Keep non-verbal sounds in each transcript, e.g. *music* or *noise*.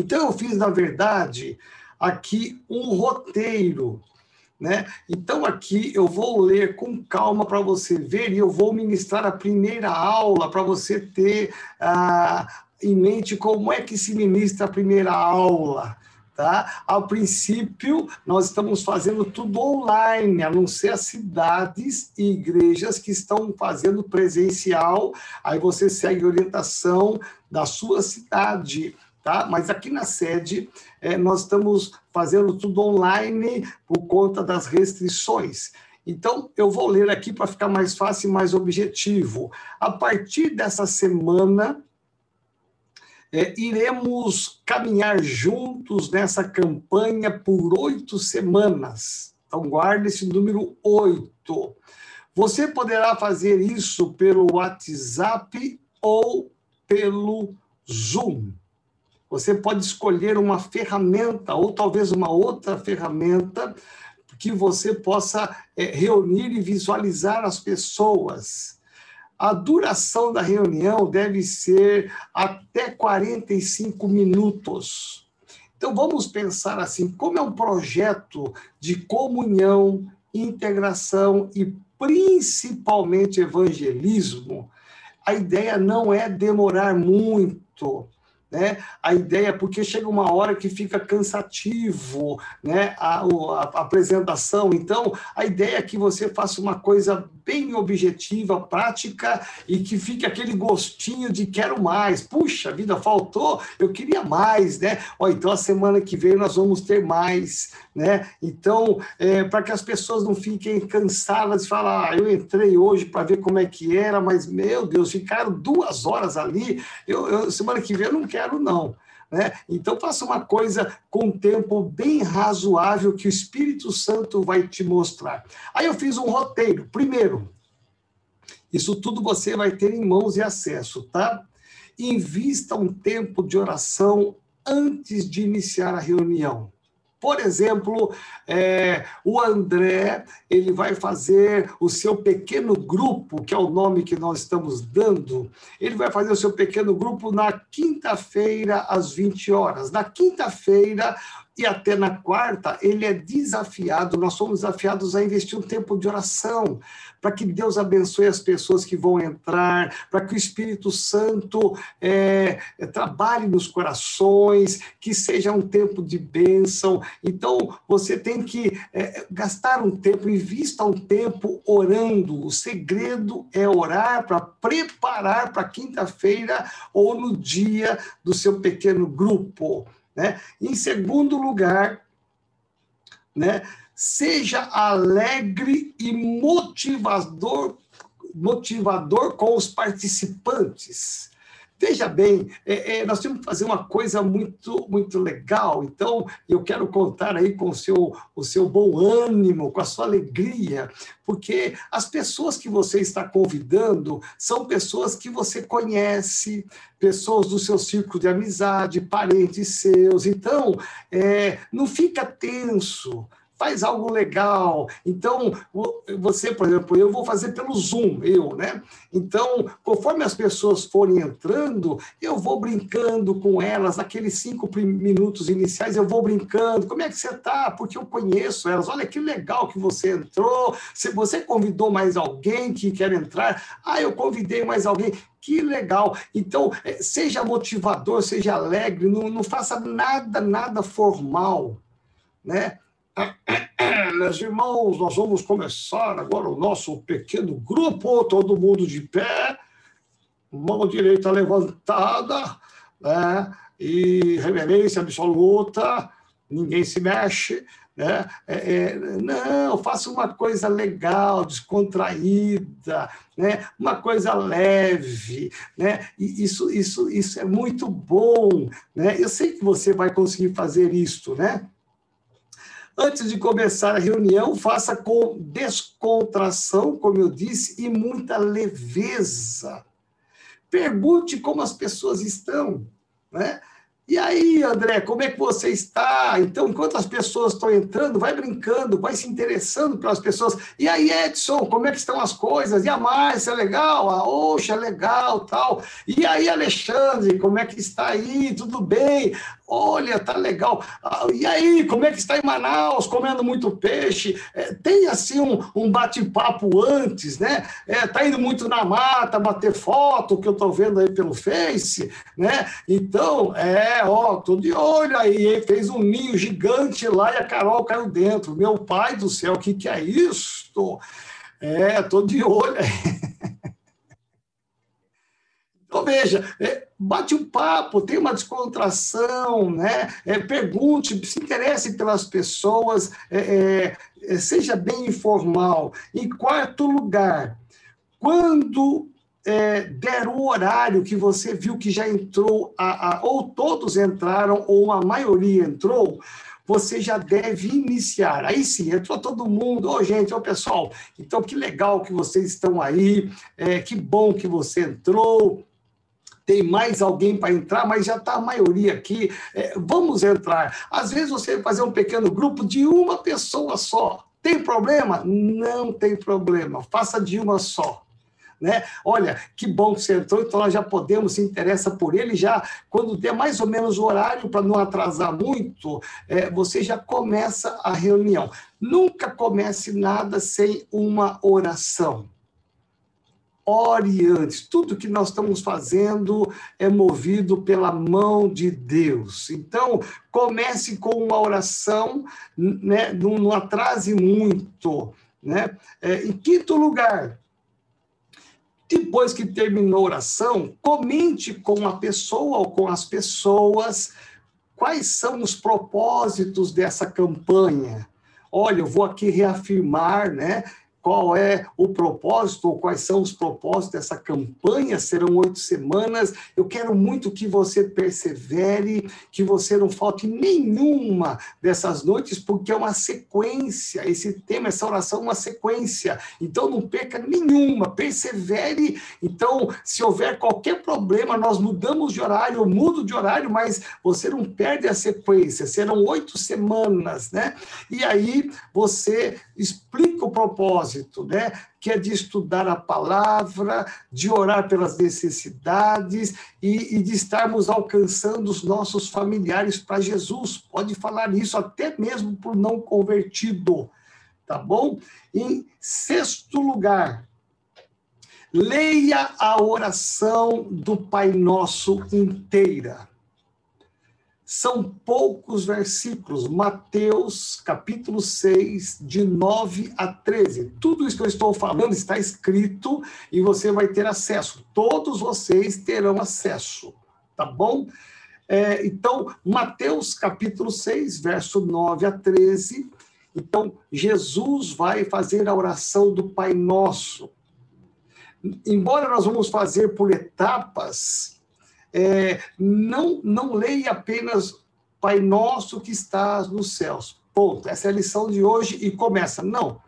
Então, eu fiz, na verdade, aqui um roteiro. Né? Então, aqui eu vou ler com calma para você ver e eu vou ministrar a primeira aula para você ter ah, em mente como é que se ministra a primeira aula. Tá? A princípio, nós estamos fazendo tudo online, a não ser as cidades e igrejas que estão fazendo presencial. Aí você segue a orientação da sua cidade. Tá? Mas aqui na sede, é, nós estamos fazendo tudo online por conta das restrições. Então, eu vou ler aqui para ficar mais fácil e mais objetivo. A partir dessa semana, é, iremos caminhar juntos nessa campanha por oito semanas. Então, guarde esse número oito. Você poderá fazer isso pelo WhatsApp ou pelo Zoom. Você pode escolher uma ferramenta ou talvez uma outra ferramenta que você possa é, reunir e visualizar as pessoas. A duração da reunião deve ser até 45 minutos. Então vamos pensar assim: como é um projeto de comunhão, integração e principalmente evangelismo, a ideia não é demorar muito né? A ideia porque chega uma hora que fica cansativo, né? A, a, a, apresentação. Então, a ideia é que você faça uma coisa bem objetiva, prática e que fique aquele gostinho de quero mais. Puxa vida, faltou, eu queria mais, né? Ó, então a semana que vem nós vamos ter mais, né? Então, é, para que as pessoas não fiquem cansadas de falar, ah, eu entrei hoje para ver como é que era, mas meu Deus, ficaram duas horas ali. Eu, eu semana que vem eu não quero quero, não. Né? Então, faça uma coisa com tempo bem razoável que o Espírito Santo vai te mostrar. Aí eu fiz um roteiro. Primeiro, isso tudo você vai ter em mãos e acesso, tá? Invista um tempo de oração antes de iniciar a reunião. Por exemplo, é, o André ele vai fazer o seu pequeno grupo, que é o nome que nós estamos dando. Ele vai fazer o seu pequeno grupo na quinta-feira às 20 horas. Na quinta-feira, e até na quarta, ele é desafiado, nós somos desafiados a investir um tempo de oração, para que Deus abençoe as pessoas que vão entrar, para que o Espírito Santo é, é, trabalhe nos corações, que seja um tempo de bênção. Então, você tem que é, gastar um tempo, invista um tempo orando. O segredo é orar para preparar para quinta-feira ou no dia do seu pequeno grupo. Né? Em segundo lugar, né, seja alegre e motivador, motivador com os participantes. Veja bem, é, é, nós temos que fazer uma coisa muito, muito legal. Então, eu quero contar aí com o seu, o seu bom ânimo, com a sua alegria, porque as pessoas que você está convidando são pessoas que você conhece, pessoas do seu círculo de amizade, parentes seus. Então, é, não fica tenso faz algo legal. Então, você, por exemplo, eu vou fazer pelo Zoom, eu, né? Então, conforme as pessoas forem entrando, eu vou brincando com elas, naqueles cinco minutos iniciais, eu vou brincando. Como é que você está? Porque eu conheço elas. Olha que legal que você entrou. Se você convidou mais alguém que quer entrar, ah, eu convidei mais alguém. Que legal! Então, é, seja motivador, seja alegre, não, não faça nada, nada formal, né? *coughs* Meus irmãos, nós vamos começar agora o nosso pequeno grupo, todo mundo de pé, mão direita levantada, né? e reverência absoluta, ninguém se mexe. Né? É, é, não, faça uma coisa legal, descontraída, né? uma coisa leve. Né? E isso, isso, isso é muito bom. Né? Eu sei que você vai conseguir fazer isso, né? Antes de começar a reunião, faça com descontração, como eu disse, e muita leveza. Pergunte como as pessoas estão, né? E aí, André, como é que você está? Então, enquanto as pessoas estão entrando, vai brincando, vai se interessando pelas pessoas. E aí, Edson, como é que estão as coisas? E a Márcia, legal? A Oxa, legal, tal. E aí, Alexandre, como é que está aí? Tudo bem? Olha, tá legal. Ah, e aí, como é que está em Manaus? Comendo muito peixe? É, tem assim um, um bate-papo antes, né? É, tá indo muito na mata, bater foto, que eu tô vendo aí pelo Face, né? Então, é, ó, tô de olho aí, fez um ninho gigante lá e a Carol caiu dentro. Meu pai do céu, o que, que é isso? É, tô de olho aí. *laughs* Então, veja, é, bate um papo, tem uma descontração, né? É, pergunte, se interesse pelas pessoas, é, é, é, seja bem informal. Em quarto lugar, quando é, der o horário que você viu que já entrou, a, a, ou todos entraram, ou a maioria entrou, você já deve iniciar. Aí sim, entrou todo mundo. Ô, oh, gente, ô, oh, pessoal, então que legal que vocês estão aí, é, que bom que você entrou tem mais alguém para entrar, mas já está a maioria aqui. É, vamos entrar. Às vezes você vai fazer um pequeno grupo de uma pessoa só. Tem problema? Não tem problema. Faça de uma só. Né? Olha, que bom que você entrou, então nós já podemos se interessa por ele já quando der mais ou menos o horário para não atrasar muito, é, você já começa a reunião. Nunca comece nada sem uma oração ore antes. Tudo que nós estamos fazendo é movido pela mão de Deus. Então, comece com uma oração, né? não, não atrase muito. Né? É, em quinto lugar, depois que terminou a oração, comente com a pessoa ou com as pessoas quais são os propósitos dessa campanha. Olha, eu vou aqui reafirmar, né? Qual é o propósito ou quais são os propósitos dessa campanha. Serão oito semanas. Eu quero muito que você persevere, que você não falte nenhuma dessas noites, porque é uma sequência. Esse tema, essa oração é uma sequência. Então, não perca nenhuma, persevere. Então, se houver qualquer problema, nós mudamos de horário, eu mudo de horário, mas você não perde a sequência. Serão oito semanas, né? E aí você explica o propósito, né? que é de estudar a palavra, de orar pelas necessidades e, e de estarmos alcançando os nossos familiares para Jesus. Pode falar isso até mesmo por não convertido, tá bom? Em sexto lugar, leia a oração do Pai Nosso inteira. São poucos versículos, Mateus capítulo 6, de 9 a 13. Tudo isso que eu estou falando está escrito e você vai ter acesso. Todos vocês terão acesso, tá bom? É, então, Mateus capítulo 6, verso 9 a 13. Então, Jesus vai fazer a oração do Pai Nosso. Embora nós vamos fazer por etapas, é, não, não leia apenas Pai Nosso que estás nos céus. Ponto. Essa é a lição de hoje e começa. Não.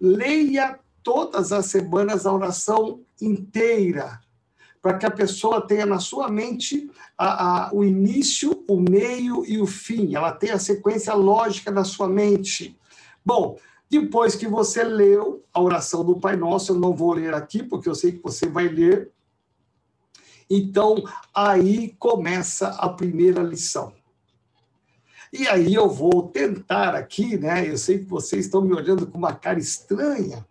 Leia todas as semanas a oração inteira, para que a pessoa tenha na sua mente a, a, o início, o meio e o fim. Ela tenha a sequência lógica na sua mente. Bom, depois que você leu a oração do Pai Nosso, eu não vou ler aqui, porque eu sei que você vai ler então, aí começa a primeira lição. E aí eu vou tentar aqui, né? Eu sei que vocês estão me olhando com uma cara estranha.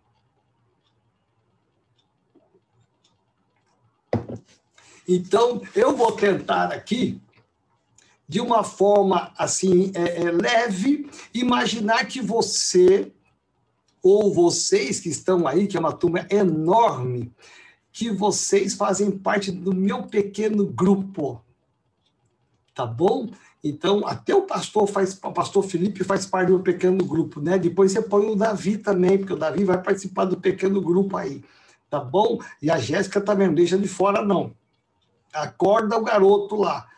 Então, eu vou tentar aqui, de uma forma assim, é, é, leve, imaginar que você, ou vocês que estão aí, que é uma turma enorme, que vocês fazem parte do meu pequeno grupo. Tá bom? Então, até o pastor faz, o pastor Felipe faz parte do pequeno grupo, né? Depois você põe o Davi também, porque o Davi vai participar do pequeno grupo aí, tá bom? E a Jéssica também não deixa de fora, não. Acorda o garoto lá.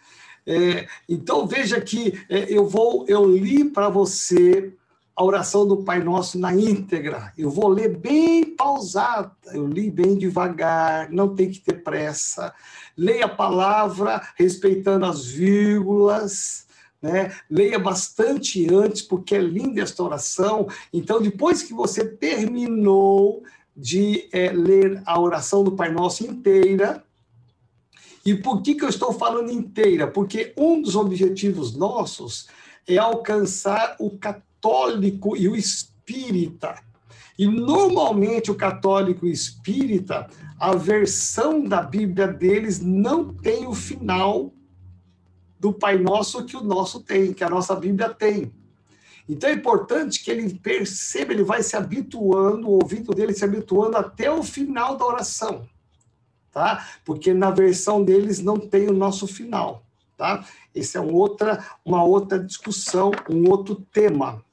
É, então, veja que é, eu vou, eu li para você a oração do Pai Nosso na íntegra. Eu vou ler bem pausada, eu li bem devagar, não tem que ter pressa. Leia a palavra respeitando as vírgulas, né? Leia bastante antes, porque é linda esta oração. Então, depois que você terminou de é, ler a oração do Pai Nosso inteira, e por que, que eu estou falando inteira? Porque um dos objetivos nossos é alcançar o católico e o espírita. E normalmente o católico e o espírita, a versão da Bíblia deles não tem o final do Pai Nosso que o nosso tem, que a nossa Bíblia tem. Então é importante que ele perceba, ele vai se habituando, o ouvido dele se habituando até o final da oração, tá? Porque na versão deles não tem o nosso final, tá? Esse é um outra, uma outra discussão, um outro tema.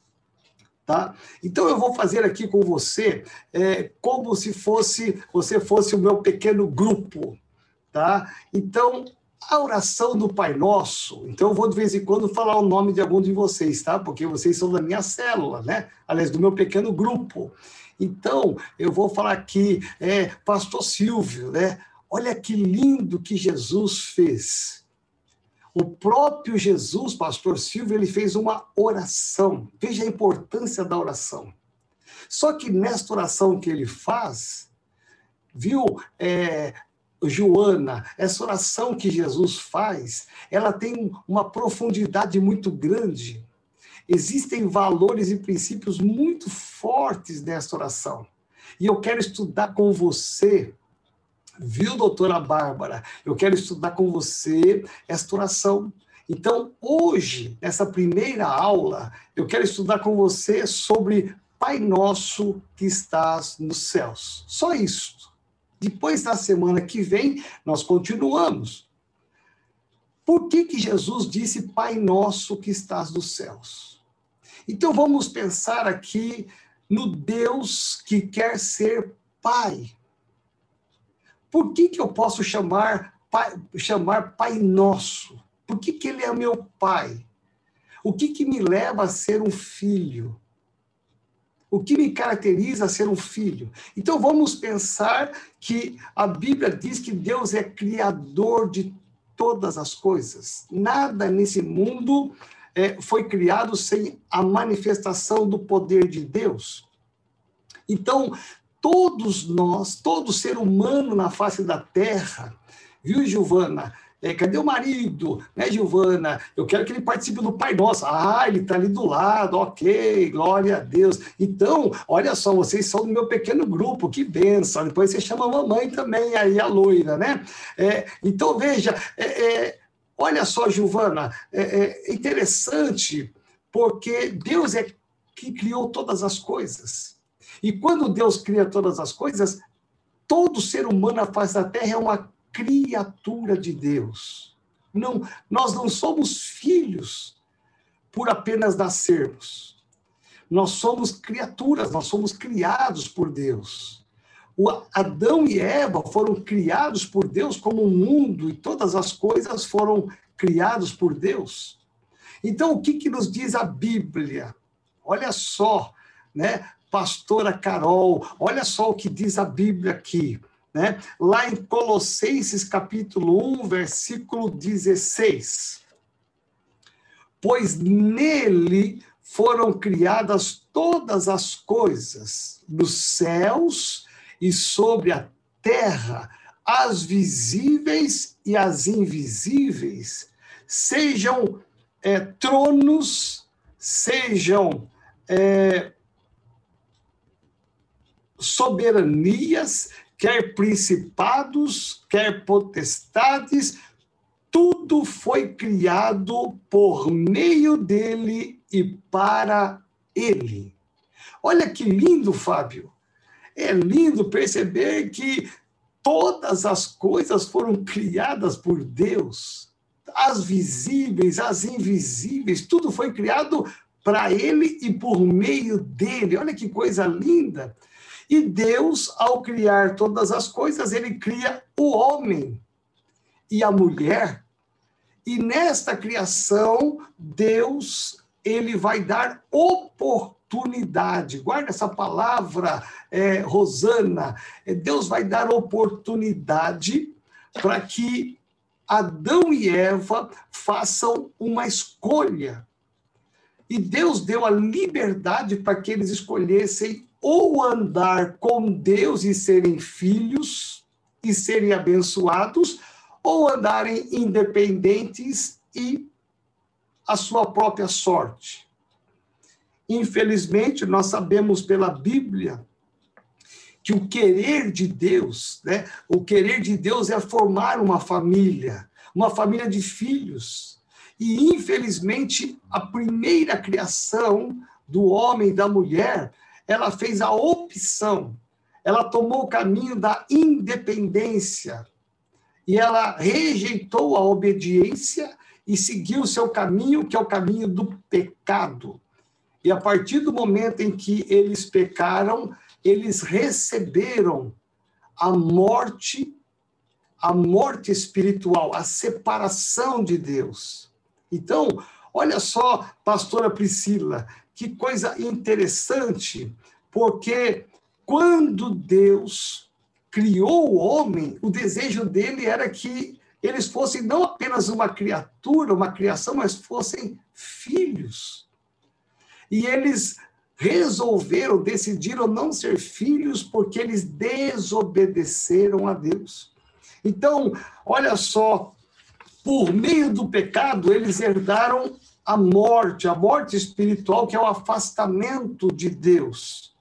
Tá? Então eu vou fazer aqui com você é, como se fosse você fosse o meu pequeno grupo, tá? Então a oração do Pai Nosso, então eu vou de vez em quando falar o nome de algum de vocês, tá? Porque vocês são da minha célula, né? Aliás, do meu pequeno grupo. Então eu vou falar aqui, é, Pastor Silvio, né? Olha que lindo que Jesus fez o próprio Jesus, pastor Silvio, ele fez uma oração. Veja a importância da oração. Só que nesta oração que ele faz, viu, é, Joana, essa oração que Jesus faz, ela tem uma profundidade muito grande. Existem valores e princípios muito fortes nessa oração. E eu quero estudar com você Viu, doutora Bárbara? Eu quero estudar com você esta oração. Então, hoje, nessa primeira aula, eu quero estudar com você sobre Pai Nosso que estás nos céus. Só isso. Depois, na semana que vem, nós continuamos. Por que, que Jesus disse Pai Nosso que estás nos céus? Então, vamos pensar aqui no Deus que quer ser Pai. Por que, que eu posso chamar pai, chamar Pai Nosso? Por que, que Ele é meu Pai? O que, que me leva a ser um filho? O que me caracteriza a ser um filho? Então vamos pensar que a Bíblia diz que Deus é criador de todas as coisas. Nada nesse mundo é, foi criado sem a manifestação do poder de Deus. Então, todos nós, todo ser humano na face da terra, viu, Giovana? É, cadê o marido? Né, Giovana? Eu quero que ele participe do Pai Nosso. Ah, ele está ali do lado, ok, glória a Deus. Então, olha só, vocês são do meu pequeno grupo, que benção. Depois você chama a mamãe também, aí a loira, né? É, então, veja, é, é olha só, Giovana, é, é interessante, porque Deus é que criou todas as coisas. E quando Deus cria todas as coisas, todo ser humano na face da terra é uma criatura de Deus. Não, nós não somos filhos por apenas nascermos. Nós somos criaturas, nós somos criados por Deus. O Adão e Eva foram criados por Deus como o mundo e todas as coisas foram criados por Deus. Então, o que, que nos diz a Bíblia? Olha só, né? Pastora Carol, olha só o que diz a Bíblia aqui. Né? Lá em Colossenses capítulo 1, versículo 16. Pois nele foram criadas todas as coisas, nos céus e sobre a terra, as visíveis e as invisíveis, sejam é, tronos, sejam é, soberanias, quer principados, quer potestades, tudo foi criado por meio dele e para ele. Olha que lindo, Fábio. É lindo perceber que todas as coisas foram criadas por Deus. As visíveis, as invisíveis, tudo foi criado para ele e por meio dele. Olha que coisa linda. E Deus, ao criar todas as coisas, ele cria o homem e a mulher. E nesta criação, Deus, ele vai dar oportunidade. Guarda essa palavra, é, Rosana. É, Deus vai dar oportunidade para que Adão e Eva façam uma escolha. E Deus deu a liberdade para que eles escolhessem ou andar com Deus e serem filhos e serem abençoados, ou andarem independentes e a sua própria sorte. Infelizmente, nós sabemos pela Bíblia que o querer de Deus, né? O querer de Deus é formar uma família, uma família de filhos. E infelizmente, a primeira criação do homem e da mulher, ela fez a opção. Ela tomou o caminho da independência. E ela rejeitou a obediência e seguiu o seu caminho, que é o caminho do pecado. E a partir do momento em que eles pecaram, eles receberam a morte, a morte espiritual, a separação de Deus. Então, olha só, pastora Priscila, que coisa interessante, porque quando Deus criou o homem, o desejo dele era que eles fossem não apenas uma criatura, uma criação, mas fossem filhos. E eles resolveram, decidiram não ser filhos porque eles desobedeceram a Deus. Então, olha só, por meio do pecado, eles herdaram a morte, a morte espiritual, que é o afastamento de Deus.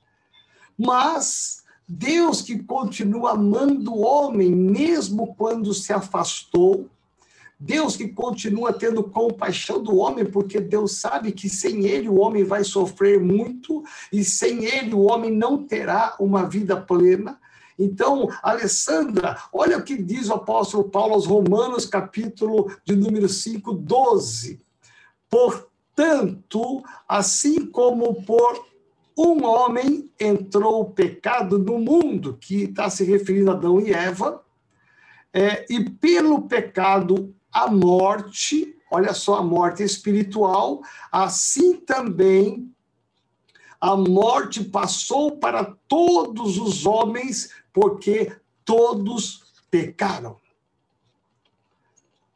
Mas Deus que continua amando o homem, mesmo quando se afastou, Deus que continua tendo compaixão do homem, porque Deus sabe que sem ele o homem vai sofrer muito e sem ele o homem não terá uma vida plena. Então, Alessandra, olha o que diz o apóstolo Paulo aos Romanos, capítulo de número 5, 12. Portanto, assim como por um homem entrou o pecado no mundo, que está se referindo a Adão e Eva, é, e pelo pecado a morte, olha só, a morte espiritual, assim também a morte passou para todos os homens, porque todos pecaram.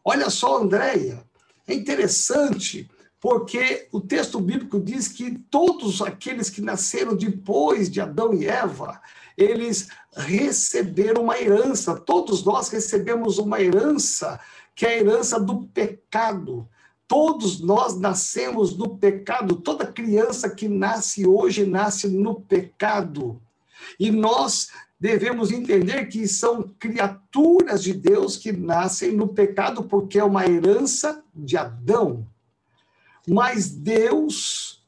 Olha só, Andréia, é interessante, porque o texto bíblico diz que todos aqueles que nasceram depois de Adão e Eva, eles receberam uma herança, todos nós recebemos uma herança que é a herança do pecado. Todos nós nascemos do pecado. Toda criança que nasce hoje nasce no pecado. E nós devemos entender que são criaturas de Deus que nascem no pecado porque é uma herança de Adão. Mas Deus,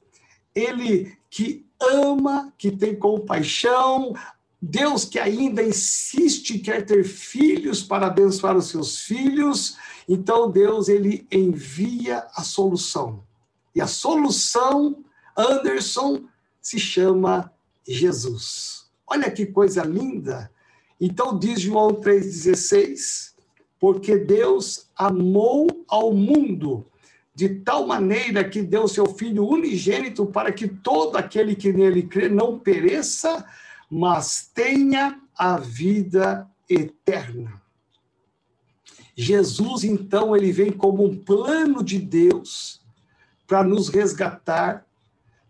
ele que ama, que tem compaixão, Deus que ainda insiste quer ter filhos para abençoar os seus filhos, então Deus ele envia a solução. E a solução, Anderson, se chama Jesus. Olha que coisa linda. Então diz João 3:16, porque Deus amou ao mundo de tal maneira que deu seu filho unigênito para que todo aquele que nele crê não pereça, mas tenha a vida eterna. Jesus, então, ele vem como um plano de Deus para nos resgatar,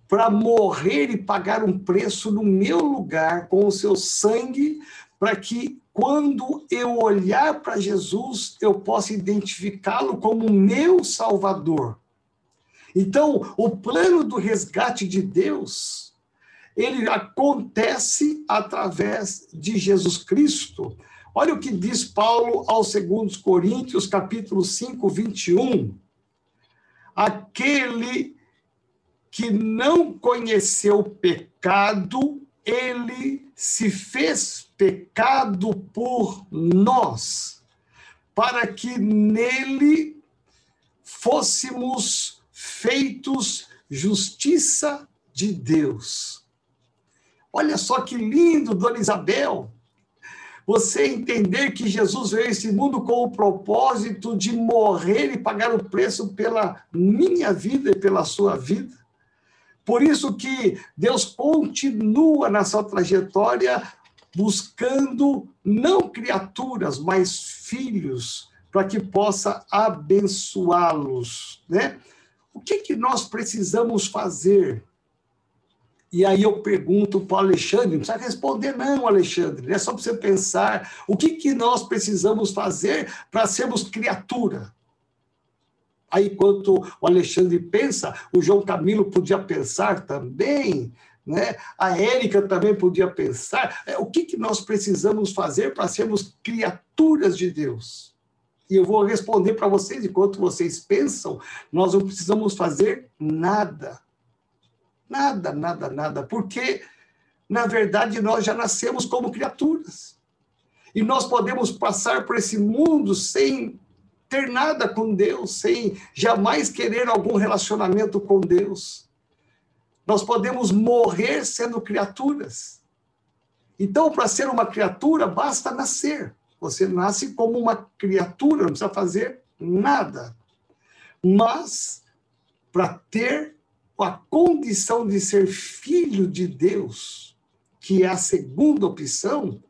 para morrer e pagar um preço no meu lugar com o seu sangue, para que quando eu olhar para Jesus, eu possa identificá-lo como meu Salvador. Então, o plano do resgate de Deus ele acontece através de Jesus Cristo. Olha o que diz Paulo aos 2 Coríntios, capítulo 5, 21. Aquele que não conheceu pecado, ele se fez pecado por nós, para que nele fôssemos feitos justiça de Deus. Olha só que lindo, Dona Isabel. Você entender que Jesus veio a esse mundo com o propósito de morrer e pagar o preço pela minha vida e pela sua vida, Por isso que Deus continua na sua trajetória buscando não criaturas, mas filhos, para que possa abençoá-los, né? O que que nós precisamos fazer? E aí eu pergunto para o Alexandre, não precisa responder não, Alexandre, é só para você pensar, o que que nós precisamos fazer para sermos criatura? Aí, enquanto o Alexandre pensa, o João Camilo podia pensar também, né? a Érica também podia pensar. É, o que, que nós precisamos fazer para sermos criaturas de Deus? E eu vou responder para vocês, enquanto vocês pensam, nós não precisamos fazer nada. Nada, nada, nada. Porque, na verdade, nós já nascemos como criaturas. E nós podemos passar por esse mundo sem ter nada com Deus, sem jamais querer algum relacionamento com Deus. Nós podemos morrer sendo criaturas. Então, para ser uma criatura, basta nascer. Você nasce como uma criatura, não precisa fazer nada. Mas, para ter a condição de ser filho de Deus, que é a segunda opção,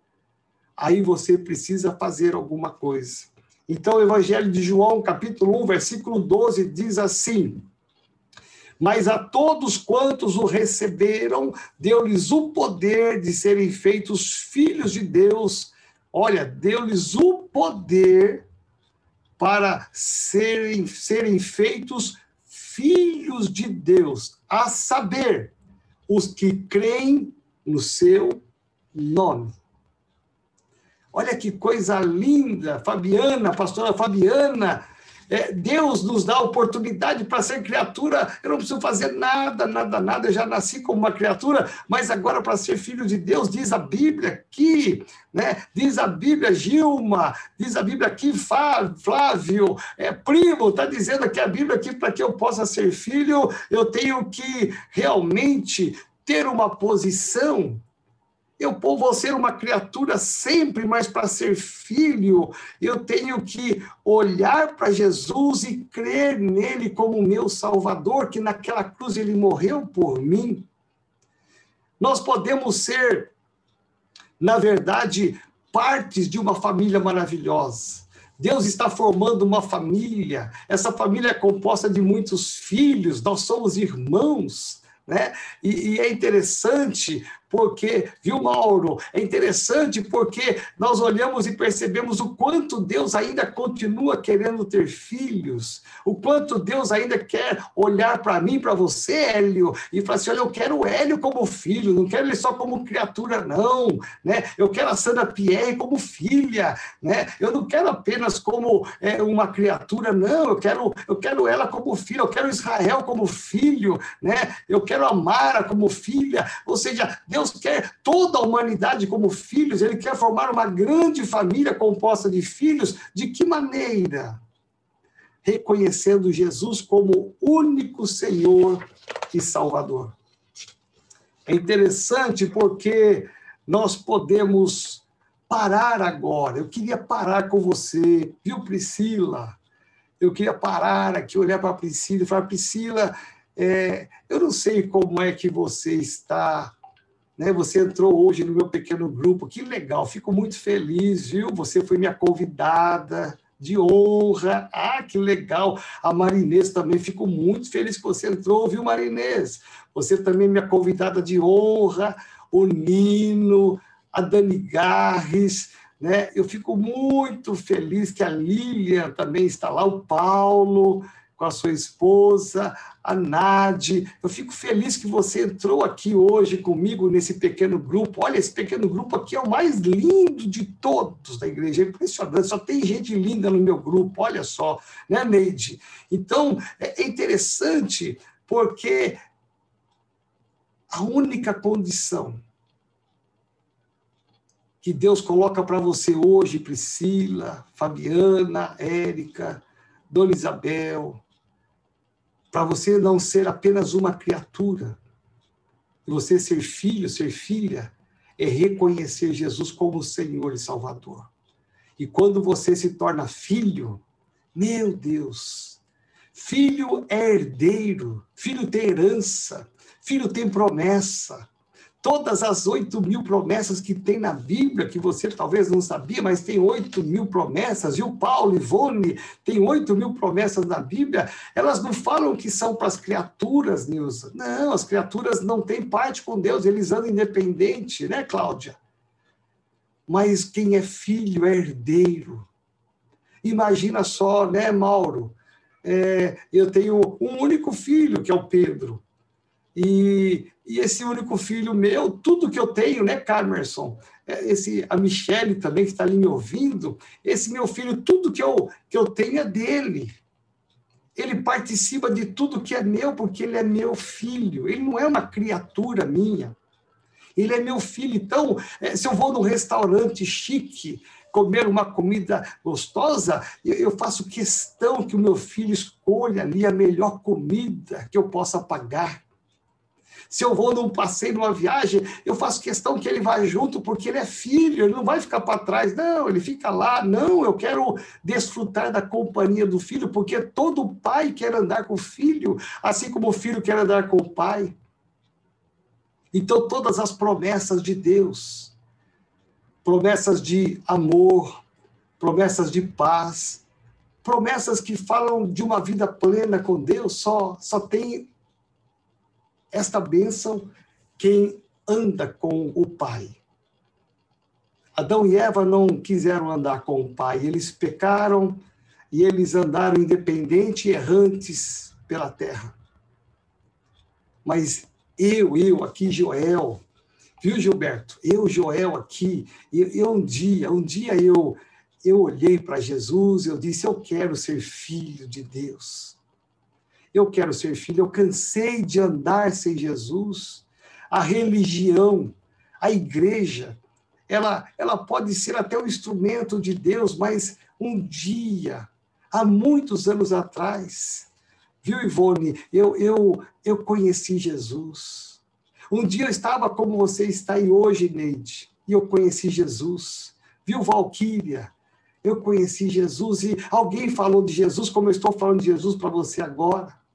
aí você precisa fazer alguma coisa. Então, o Evangelho de João, capítulo 1, versículo 12, diz assim: Mas a todos quantos o receberam, deu-lhes o poder de serem feitos filhos de Deus. Olha, deu-lhes o poder para serem, serem feitos filhos de Deus, a saber, os que creem no seu nome. Olha que coisa linda, Fabiana, pastora Fabiana. É, Deus nos dá oportunidade para ser criatura. Eu não preciso fazer nada, nada, nada. Eu já nasci como uma criatura, mas agora para ser filho de Deus, diz a Bíblia aqui, né? Diz a Bíblia, Gilma, diz a Bíblia aqui, Flávio, é primo, está dizendo aqui a Bíblia aqui para que eu possa ser filho, eu tenho que realmente ter uma posição eu vou ser uma criatura sempre, mas para ser filho, eu tenho que olhar para Jesus e crer nele como meu Salvador, que naquela cruz ele morreu por mim. Nós podemos ser, na verdade, partes de uma família maravilhosa. Deus está formando uma família, essa família é composta de muitos filhos, nós somos irmãos, né? E, e, é interessante porque, viu, Mauro? É interessante porque nós olhamos e percebemos o quanto Deus ainda continua querendo ter filhos, o quanto Deus ainda quer olhar para mim, para você, Hélio, e falar assim: olha, eu quero o Hélio como filho, não quero ele só como criatura, não, né? Eu quero a Sandra Pierre como filha, né? Eu não quero apenas como é, uma criatura, não, eu quero, eu quero ela como filha, eu quero Israel como filho, né? Eu quero a Mara como filha, ou seja, Deus quer toda a humanidade como filhos, ele quer formar uma grande família composta de filhos. De que maneira? Reconhecendo Jesus como único Senhor e Salvador. É interessante porque nós podemos parar agora. Eu queria parar com você, viu, Priscila? Eu queria parar aqui, olhar para a Priscila e falar: Priscila, é, eu não sei como é que você está né? Você entrou hoje no meu pequeno grupo, que legal, fico muito feliz, viu? Você foi minha convidada de honra. Ah, que legal! A Marinês também, fico muito feliz que você entrou, viu, Marinês? Você também é minha convidada de honra, o Nino, a Dani Garres, né? Eu fico muito feliz que a Lilian também está lá, o Paulo, com a sua esposa, a Nade. Eu fico feliz que você entrou aqui hoje comigo nesse pequeno grupo. Olha, esse pequeno grupo aqui é o mais lindo de todos da igreja. É impressionante, só tem gente linda no meu grupo, olha só, né, Neide? Então, é interessante porque a única condição que Deus coloca para você hoje, Priscila, Fabiana, Érica, Dona Isabel, para você não ser apenas uma criatura, você ser filho, ser filha, é reconhecer Jesus como Senhor e Salvador. E quando você se torna filho, meu Deus, filho é herdeiro, filho tem herança, Filho tem promessa. Todas as oito mil promessas que tem na Bíblia, que você talvez não sabia, mas tem oito mil promessas, e o Paulo, Ivone, tem oito mil promessas na Bíblia, elas não falam que são para as criaturas, Nilza. Não, as criaturas não têm parte com Deus, eles andam independente, né, Cláudia? Mas quem é filho é herdeiro. Imagina só, né, Mauro? É, eu tenho um único filho, que é o Pedro. E, e esse único filho meu, tudo que eu tenho, né, Carmerson? É, esse, a Michele também, que está ali me ouvindo, esse meu filho, tudo que eu, que eu tenho é dele. Ele participa de tudo que é meu, porque ele é meu filho. Ele não é uma criatura minha. Ele é meu filho. Então, é, se eu vou num restaurante chique, comer uma comida gostosa, eu faço questão que o meu filho escolha ali a melhor comida que eu possa pagar. Se eu vou num passeio, numa viagem, eu faço questão que ele vá junto, porque ele é filho, ele não vai ficar para trás. Não, ele fica lá. Não, eu quero desfrutar da companhia do filho, porque todo pai quer andar com o filho, assim como o filho quer andar com o pai. Então, todas as promessas de Deus, promessas de amor, promessas de paz, promessas que falam de uma vida plena com Deus, só, só tem esta bênção quem anda com o Pai. Adão e Eva não quiseram andar com o Pai, eles pecaram e eles andaram independentes e errantes pela terra. Mas eu, eu aqui, Joel, viu, Gilberto? Eu, Joel, aqui, eu, eu um dia, um dia eu, eu olhei para Jesus, eu disse: Eu quero ser filho de Deus. Eu quero ser filho, eu cansei de andar sem Jesus. A religião, a igreja, ela, ela pode ser até um instrumento de Deus, mas um dia, há muitos anos atrás, viu, Ivone, eu, eu, eu conheci Jesus. Um dia eu estava como você está aí hoje, Neide, e eu conheci Jesus. Viu, Valquíria? Eu conheci Jesus e alguém falou de Jesus, como eu estou falando de Jesus para você agora.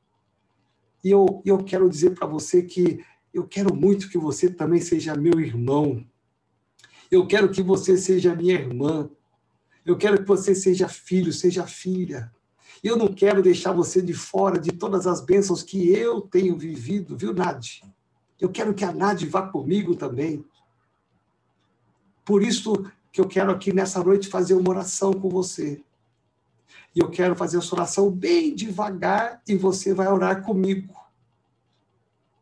E eu, eu quero dizer para você que eu quero muito que você também seja meu irmão. Eu quero que você seja minha irmã. Eu quero que você seja filho, seja filha. Eu não quero deixar você de fora de todas as bênçãos que eu tenho vivido, viu, Nade? Eu quero que a Nade vá comigo também. Por isso que eu quero aqui nessa noite fazer uma oração com você. E eu quero fazer essa oração bem devagar e você vai orar comigo.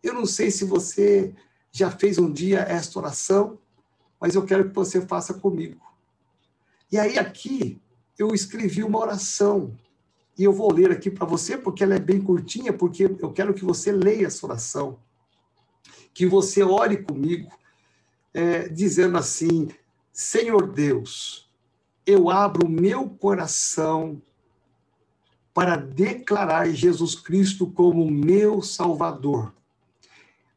Eu não sei se você já fez um dia esta oração, mas eu quero que você faça comigo. E aí aqui eu escrevi uma oração e eu vou ler aqui para você porque ela é bem curtinha, porque eu quero que você leia essa oração, que você ore comigo, é, dizendo assim: Senhor Deus, eu abro o meu coração para declarar Jesus Cristo como meu Salvador.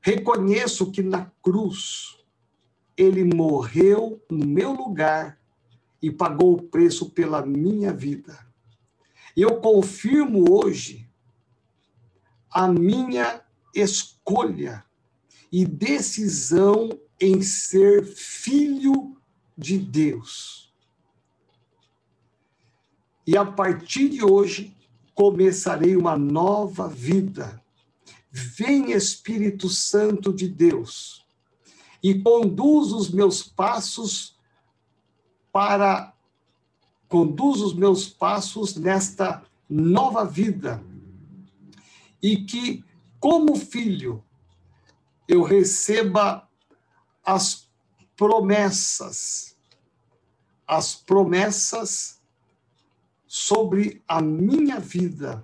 Reconheço que na cruz ele morreu no meu lugar e pagou o preço pela minha vida. Eu confirmo hoje a minha escolha e decisão em ser filho de Deus. E a partir de hoje, começarei uma nova vida. Vem Espírito Santo de Deus e conduz os meus passos para conduz os meus passos nesta nova vida. E que como filho eu receba as promessas as promessas sobre a minha vida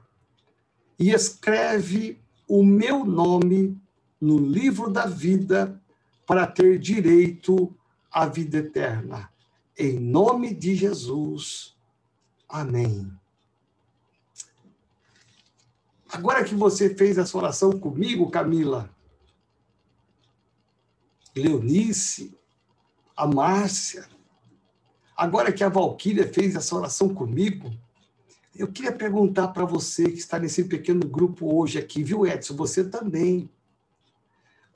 e escreve o meu nome no livro da vida para ter direito à vida eterna. Em nome de Jesus. Amém. Agora que você fez essa oração comigo, Camila, Leonice, a Márcia, Agora que a Valquíria fez essa oração comigo, eu queria perguntar para você que está nesse pequeno grupo hoje aqui, viu, Edson? Você também.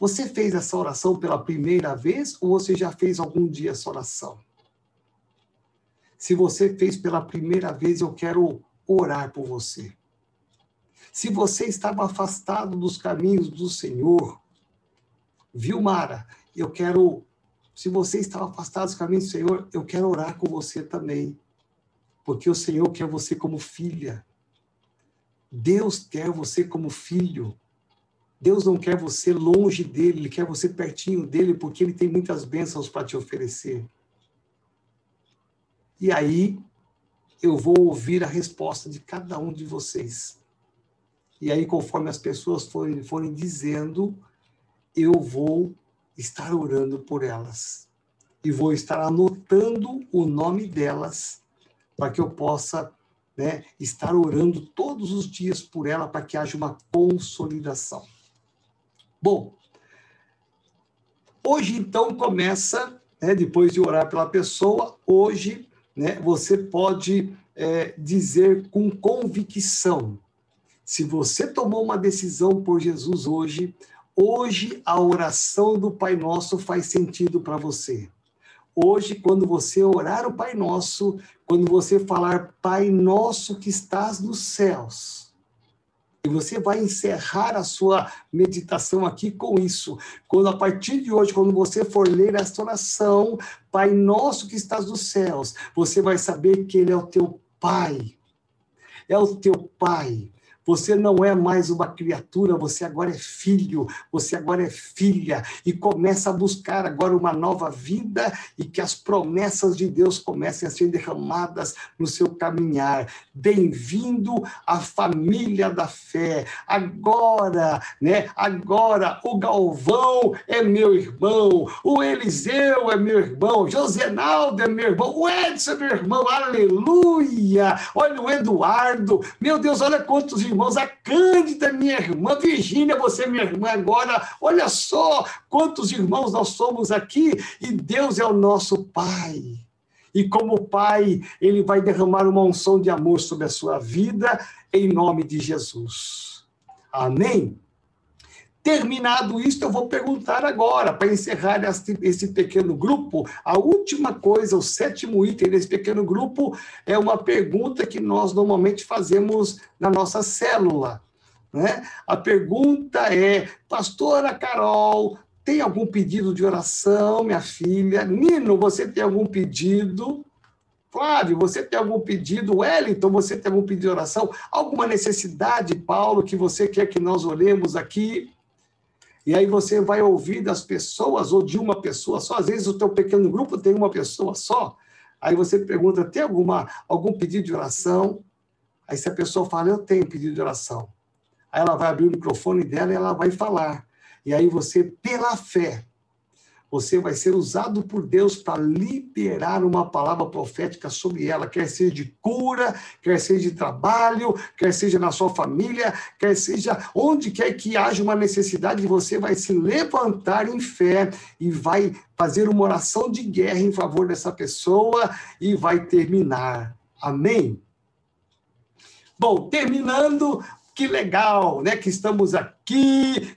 Você fez essa oração pela primeira vez ou você já fez algum dia essa oração? Se você fez pela primeira vez, eu quero orar por você. Se você estava afastado dos caminhos do Senhor, viu, Mara? Eu quero. Se você estava afastado dos caminhos do Senhor, eu quero orar com você também. Porque o Senhor quer você como filha. Deus quer você como filho. Deus não quer você longe dele, ele quer você pertinho dele, porque ele tem muitas bênçãos para te oferecer. E aí eu vou ouvir a resposta de cada um de vocês. E aí, conforme as pessoas forem, forem dizendo, eu vou estar orando por elas. E vou estar anotando o nome delas, para que eu possa né, estar orando todos os dias por ela, para que haja uma consolidação. Bom, hoje então começa, né, depois de orar pela pessoa, hoje né, você pode é, dizer com convicção: se você tomou uma decisão por Jesus hoje, hoje a oração do Pai Nosso faz sentido para você. Hoje, quando você orar o Pai Nosso, quando você falar Pai Nosso que estás nos céus, e você vai encerrar a sua meditação aqui com isso. Quando a partir de hoje, quando você for ler esta oração, Pai nosso que estás nos céus, você vai saber que ele é o teu Pai. É o teu Pai. Você não é mais uma criatura, você agora é filho, você agora é filha e começa a buscar agora uma nova vida e que as promessas de Deus comecem a ser derramadas no seu caminhar. Bem-vindo à família da fé. Agora, né? Agora o Galvão é meu irmão, o Eliseu é meu irmão, Josenaldo é meu irmão, o Edson é meu irmão. Aleluia! Olha o Eduardo. Meu Deus, olha quantos a Cândida, minha irmã, Virgínia, você, minha irmã, agora, olha só quantos irmãos nós somos aqui, e Deus é o nosso Pai. E como Pai, Ele vai derramar uma unção de amor sobre a sua vida, em nome de Jesus. Amém? Terminado isso, eu vou perguntar agora, para encerrar esse, pequeno grupo, a última coisa, o sétimo item desse pequeno grupo, é uma pergunta que nós normalmente fazemos na nossa célula. Né? A pergunta é, pastora Carol, tem algum pedido de oração, minha filha? Nino, você tem algum pedido? Flávio, você tem algum pedido? Wellington, você tem algum pedido de oração? Alguma necessidade, Paulo, que você quer que nós olhemos aqui? E aí você vai ouvir das pessoas ou de uma pessoa só. Às vezes o teu pequeno grupo tem uma pessoa só. Aí você pergunta, tem alguma, algum pedido de oração? Aí se a pessoa fala, eu tenho pedido de oração. Aí ela vai abrir o microfone dela e ela vai falar. E aí você, pela fé, você vai ser usado por Deus para liberar uma palavra profética sobre ela, quer seja de cura, quer seja de trabalho, quer seja na sua família, quer seja onde quer que haja uma necessidade, você vai se levantar em fé e vai fazer uma oração de guerra em favor dessa pessoa e vai terminar. Amém? Bom, terminando, que legal, né? Que estamos aqui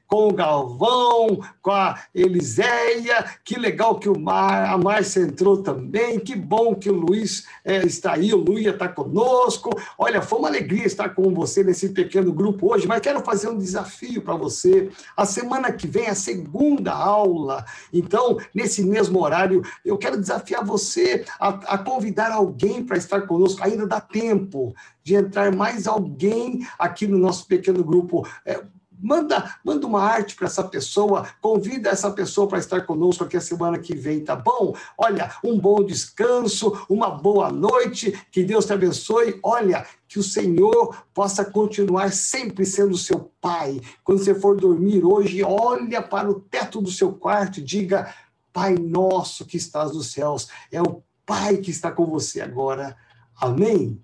com o Galvão, com a Eliséia, que legal que o Mar, a Márcia entrou também, que bom que o Luiz é, está aí, o Luia está conosco. Olha, foi uma alegria estar com você nesse pequeno grupo hoje, mas quero fazer um desafio para você. A semana que vem, a segunda aula, então, nesse mesmo horário, eu quero desafiar você a, a convidar alguém para estar conosco, ainda dá tempo de entrar mais alguém aqui no nosso pequeno grupo. É, manda, manda uma arte para essa pessoa, convida essa pessoa para estar conosco aqui a semana que vem, tá bom? Olha, um bom descanso, uma boa noite, que Deus te abençoe. Olha, que o Senhor possa continuar sempre sendo seu pai. Quando você for dormir hoje, olha para o teto do seu quarto e diga: Pai nosso que estás nos céus, é o Pai que está com você agora. Amém?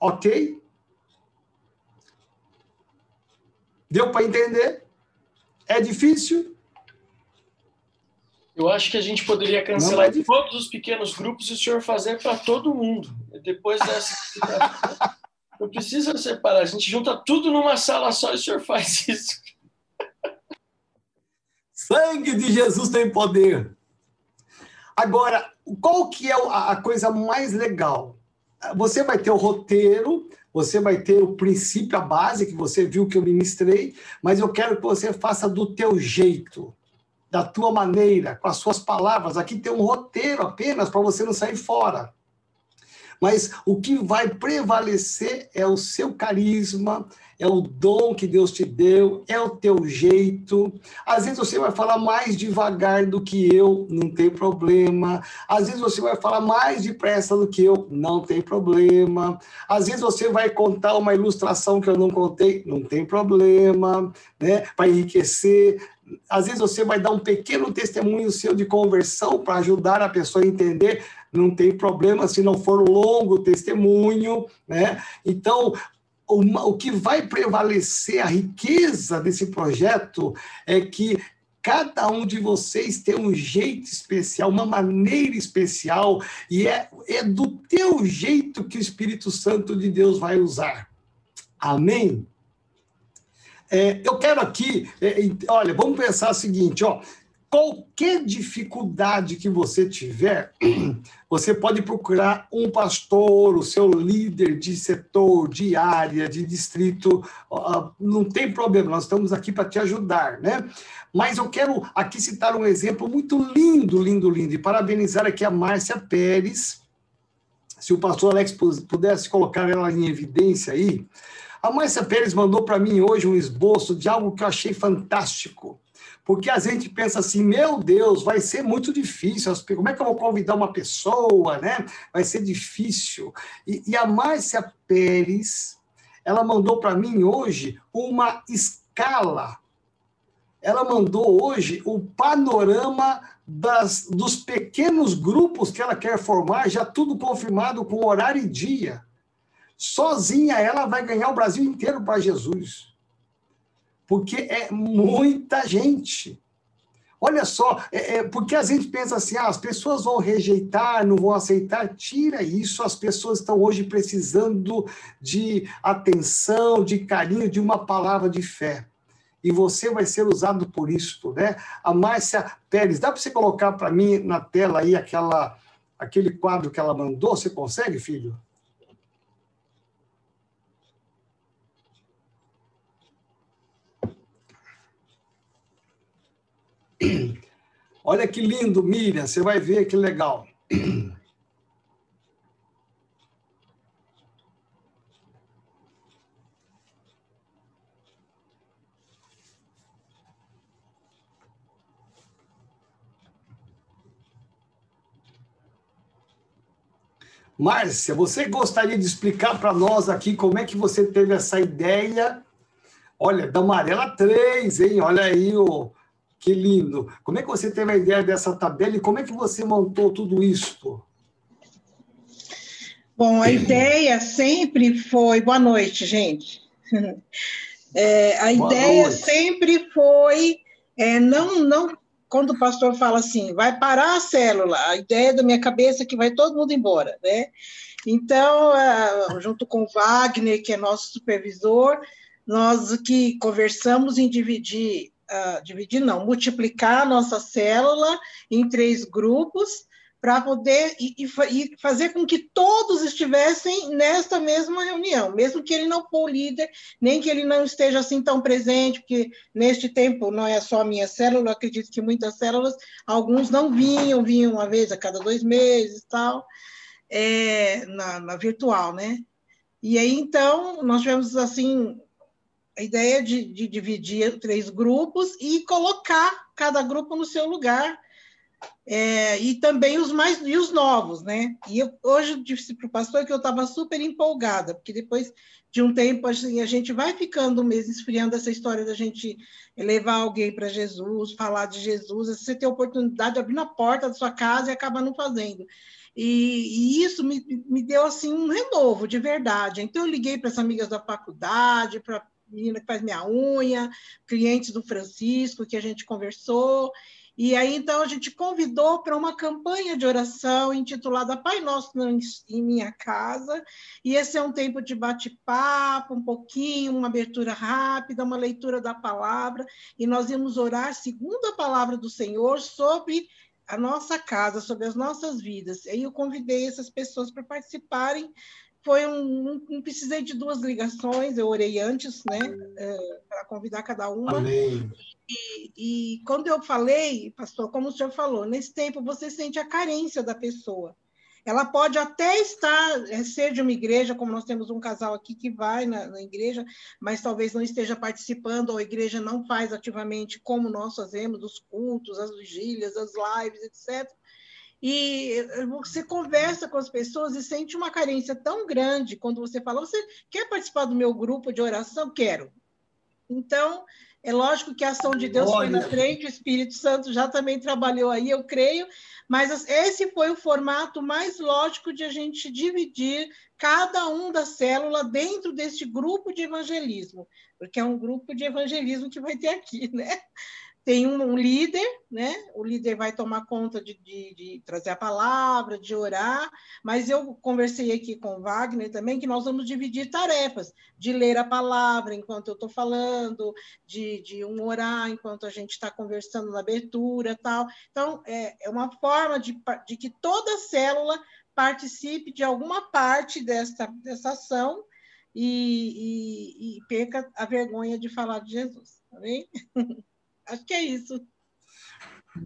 Ok? Deu para entender? É difícil? Eu acho que a gente poderia cancelar é todos os pequenos grupos e o senhor fazer para todo mundo. Depois dessa. *laughs* Não precisa separar, a gente junta tudo numa sala só e o senhor faz *laughs* isso. sangue de Jesus tem poder. Agora, qual que é a coisa mais legal? Você vai ter o roteiro, você vai ter o princípio, a base que você viu que eu ministrei, mas eu quero que você faça do teu jeito, da tua maneira, com as suas palavras. Aqui tem um roteiro apenas para você não sair fora. Mas o que vai prevalecer é o seu carisma, é o dom que Deus te deu, é o teu jeito. Às vezes você vai falar mais devagar do que eu, não tem problema. Às vezes você vai falar mais depressa do que eu, não tem problema. Às vezes você vai contar uma ilustração que eu não contei, não tem problema, né? Para enriquecer. Às vezes você vai dar um pequeno testemunho seu de conversão para ajudar a pessoa a entender, não tem problema se não for longo testemunho, né? Então, o que vai prevalecer, a riqueza desse projeto é que cada um de vocês tem um jeito especial, uma maneira especial, e é, é do teu jeito que o Espírito Santo de Deus vai usar. Amém? É, eu quero aqui, é, olha, vamos pensar o seguinte, ó, qualquer dificuldade que você tiver, *clears throat* você pode procurar um pastor, o seu líder de setor, de área, de distrito, não tem problema, nós estamos aqui para te ajudar, né? Mas eu quero aqui citar um exemplo muito lindo, lindo, lindo, e parabenizar aqui a Márcia Pérez, se o pastor Alex pudesse colocar ela em evidência aí, a Márcia Pérez mandou para mim hoje um esboço de algo que eu achei fantástico. Porque a gente pensa assim, meu Deus, vai ser muito difícil. Como é que eu vou convidar uma pessoa, né? Vai ser difícil. E, e a Márcia Pérez, ela mandou para mim hoje uma escala. Ela mandou hoje o panorama das, dos pequenos grupos que ela quer formar, já tudo confirmado com horário e dia. Sozinha ela vai ganhar o Brasil inteiro para Jesus porque é muita gente. Olha só, é, é, porque a gente pensa assim, ah, as pessoas vão rejeitar, não vão aceitar. Tira isso, as pessoas estão hoje precisando de atenção, de carinho, de uma palavra de fé. E você vai ser usado por isso, né? A Márcia Pérez, dá para você colocar para mim na tela aí aquela, aquele quadro que ela mandou? Você consegue, filho? *clears throat* Olha que lindo, Miriam, você vai ver que legal. *clears throat* Márcia, você gostaria de explicar para nós aqui como é que você teve essa ideia? Olha, da Amarela 3, hein? Olha aí o, que lindo. Como é que você teve a ideia dessa tabela e como é que você montou tudo isso? Bom, a ideia sempre foi. Boa noite, gente. É, a Boa ideia noite. sempre foi é, não, não. Quando o pastor fala assim, vai parar a célula, a ideia da minha cabeça é que vai todo mundo embora, né? Então, junto com o Wagner, que é nosso supervisor, nós que conversamos em dividir uh, dividir não, multiplicar a nossa célula em três grupos para poder e, e, fazer com que todos estivessem nesta mesma reunião, mesmo que ele não for líder, nem que ele não esteja assim tão presente, porque neste tempo não é só a minha célula, acredito que muitas células, alguns não vinham, vinham uma vez a cada dois meses tal, é, na, na virtual, né? E aí, então, nós tivemos, assim, a ideia de, de dividir três grupos e colocar cada grupo no seu lugar. É, e também os mais e os novos, né? E eu, hoje eu disse para o pastor que eu estava super empolgada, porque depois de um tempo assim, a gente vai ficando mesmo esfriando essa história da gente levar alguém para Jesus, falar de Jesus, você tem a oportunidade de abrir na porta da sua casa e acaba não fazendo. E, e, isso me, me deu assim um renovo de verdade. Então eu liguei para as amigas da faculdade, para menina que faz minha unha, clientes do Francisco que a gente conversou, E aí, então, a gente convidou para uma campanha de oração intitulada Pai Nosso em Minha Casa. E esse é um tempo de bate-papo, um pouquinho, uma abertura rápida, uma leitura da palavra. E nós íamos orar segundo a palavra do Senhor sobre a nossa casa, sobre as nossas vidas. Aí eu convidei essas pessoas para participarem foi um, um, precisei de duas ligações, eu orei antes, né, é, para convidar cada uma. Amém. E, e, quando eu falei, pastor, como o senhor falou, nesse tempo você sente a carência da pessoa. Ela pode até estar, é, ser de uma igreja, como nós temos um casal aqui que vai na, na igreja, mas talvez não esteja participando, ou a igreja não faz ativamente como nós fazemos, os cultos, as vigílias, as lives, etc e você conversa com as pessoas e sente uma carência tão grande quando você fala: Você quer participar do meu grupo de oração? Quero. Então, é lógico que a ação de Deus Olha. foi na frente, o Espírito Santo já também trabalhou aí, eu creio, mas esse foi o formato mais lógico de a gente dividir cada um da célula dentro deste grupo de evangelismo, porque é um grupo de evangelismo que vai ter aqui, né? Tem um, um, líder, né? O líder vai tomar conta de, de, de, trazer a palavra, de orar, mas eu conversei aqui com o Wagner também que nós vamos dividir tarefas, de ler a palavra enquanto eu estou falando, de, de um orar enquanto a gente está conversando na abertura tal. Então, é, é uma forma de, de que toda célula participe de alguma parte dessa, dessa ação e, e, e perca a vergonha de falar de Jesus, tá bem? *laughs* Acho que é isso.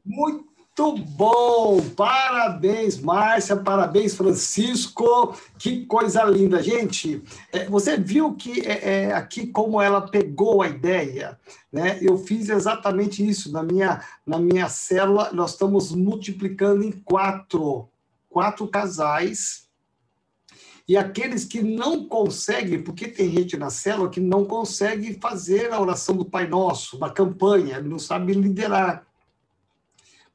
Muito bom! Parabéns, Márcia, parabéns, Francisco. Que coisa linda. Gente, é, você viu que é, é, aqui como ela pegou a ideia, né? Eu fiz exatamente isso na minha, na minha célula. Nós estamos multiplicando em quatro, quatro casais e aqueles que não conseguem, porque tem gente na célula que não consegue fazer a oração do Pai Nosso, uma campanha, não sabe liderar.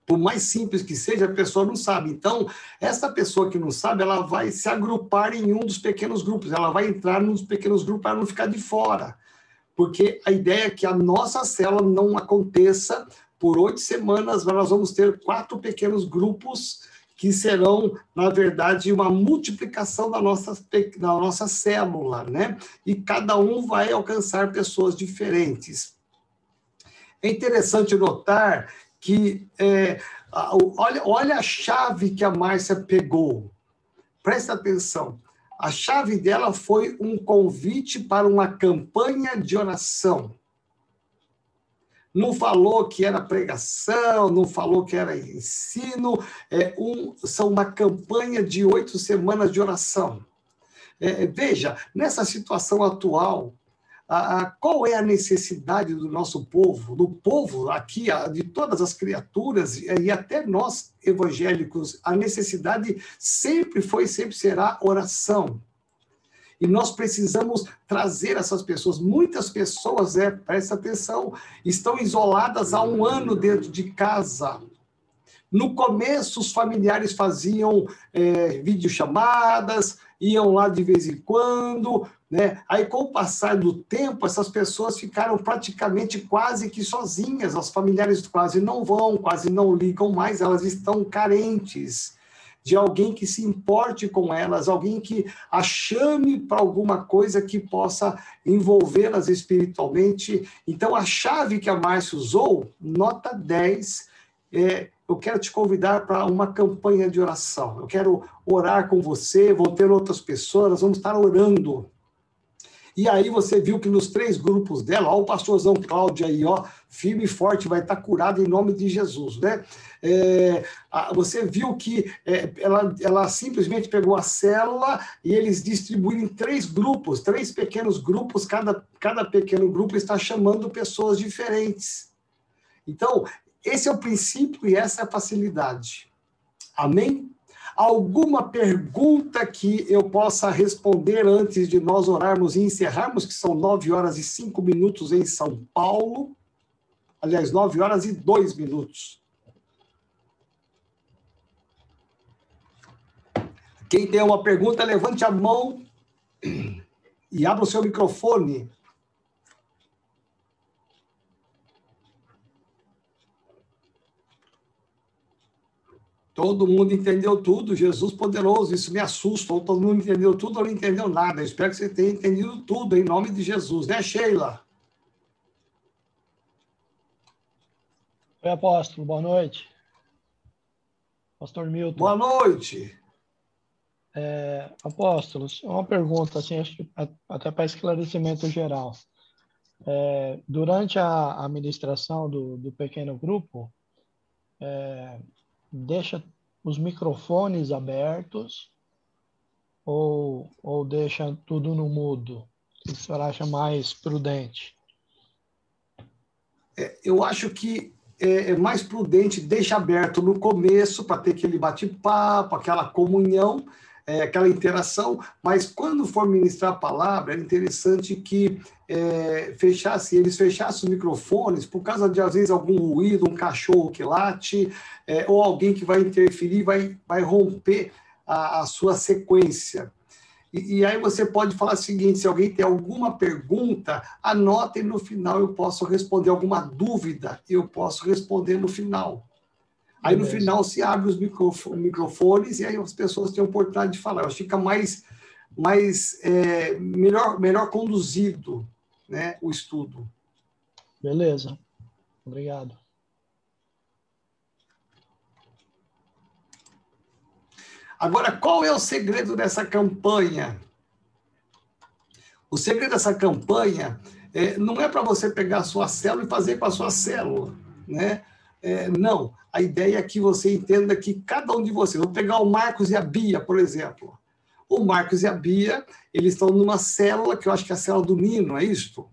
Por mais simples que seja, a pessoa não sabe. Então, essa pessoa que não sabe, ela vai se agrupar em um dos pequenos grupos, ela vai entrar nos pequenos grupos para não ficar de fora. Porque a ideia é que a nossa célula não aconteça por oito semanas, nós vamos ter quatro pequenos grupos que serão, na verdade, uma multiplicação da nossa, da nossa célula, né? E cada um vai alcançar pessoas diferentes. É interessante notar que, é, olha, olha a chave que a Márcia pegou. Presta atenção. A chave dela foi um convite para uma campanha de oração não falou que era pregação, não falou que era ensino, é um, são uma campanha de oito semanas de oração. É, veja, nessa situação atual, a, a, qual é a necessidade do nosso povo, do povo aqui, a, de todas as criaturas e, e até nós evangélicos, a necessidade sempre foi, sempre será oração. E nós precisamos trazer essas pessoas. Muitas pessoas, é, presta atenção, estão isoladas há um ano dentro de casa. No começo, os familiares faziam é, videochamadas, iam lá de vez em quando, né? Aí, com o passar do tempo, essas pessoas ficaram praticamente quase que sozinhas. Os familiares quase não vão, quase não ligam mais, elas estão carentes de alguém que se importe com elas, alguém que a chame para alguma coisa que possa envolvê-las espiritualmente. Então, a chave que a Márcia usou, nota 10, é, eu quero te convidar para uma campanha de oração. Eu quero orar com você, vou ter outras pessoas, nós vamos estar orando e aí você viu que nos três grupos dela, ó, o pastorzão Cláudio aí, ó, firme e forte, vai estar curado em nome de Jesus, né? É, você viu que é, ela, ela simplesmente pegou a célula e eles distribuíram em três grupos, três pequenos grupos, cada, cada pequeno grupo está chamando pessoas diferentes. Então, esse é o princípio e essa é a facilidade. Amém? Alguma pergunta que eu possa responder antes de nós orarmos e encerrarmos, que são nove horas e cinco minutos em São Paulo. Aliás, nove horas e dois minutos. Quem tem uma pergunta, levante a mão e abra o seu microfone. Todo mundo entendeu tudo, Jesus poderoso, isso me assusta. Ou todo mundo entendeu tudo ou não entendeu nada. Eu espero que você tenha entendido tudo, em nome de Jesus, né, Sheila? Oi, apóstolo, boa noite. Pastor Milton. Boa noite. É, apóstolos, uma pergunta, assim, até para esclarecimento geral. É, durante a administração do, do pequeno grupo, é, deixa os microfones abertos ou, ou deixa tudo no mudo? O que o senhor acha mais prudente? É, eu acho que é, é mais prudente deixar aberto no começo para ter aquele bate-papo, aquela comunhão, é, aquela interação, mas quando for ministrar a palavra, é interessante que é, fechasse, eles fechassem os microfones por causa de, às vezes, algum ruído, um cachorro que late, é, ou alguém que vai interferir, vai, vai romper a, a sua sequência. E, e, aí você pode falar o seguinte: se alguém tem alguma pergunta, anotem no final, eu posso responder alguma dúvida, eu posso responder no final. Aí no final se abre os microfones e aí as pessoas têm a oportunidade de falar. Fica mais, mais é, melhor, melhor conduzido né, o estudo. Beleza. Obrigado. Agora, qual é o segredo dessa campanha? O segredo dessa campanha é, não é para você pegar a sua célula e fazer com a sua célula, né? É, não, a ideia é que você entenda que cada um de vocês, vou pegar o Marcos e a Bia, por exemplo. O Marcos e a Bia, eles estão numa célula, que eu acho que é a célula do Nino, é isto?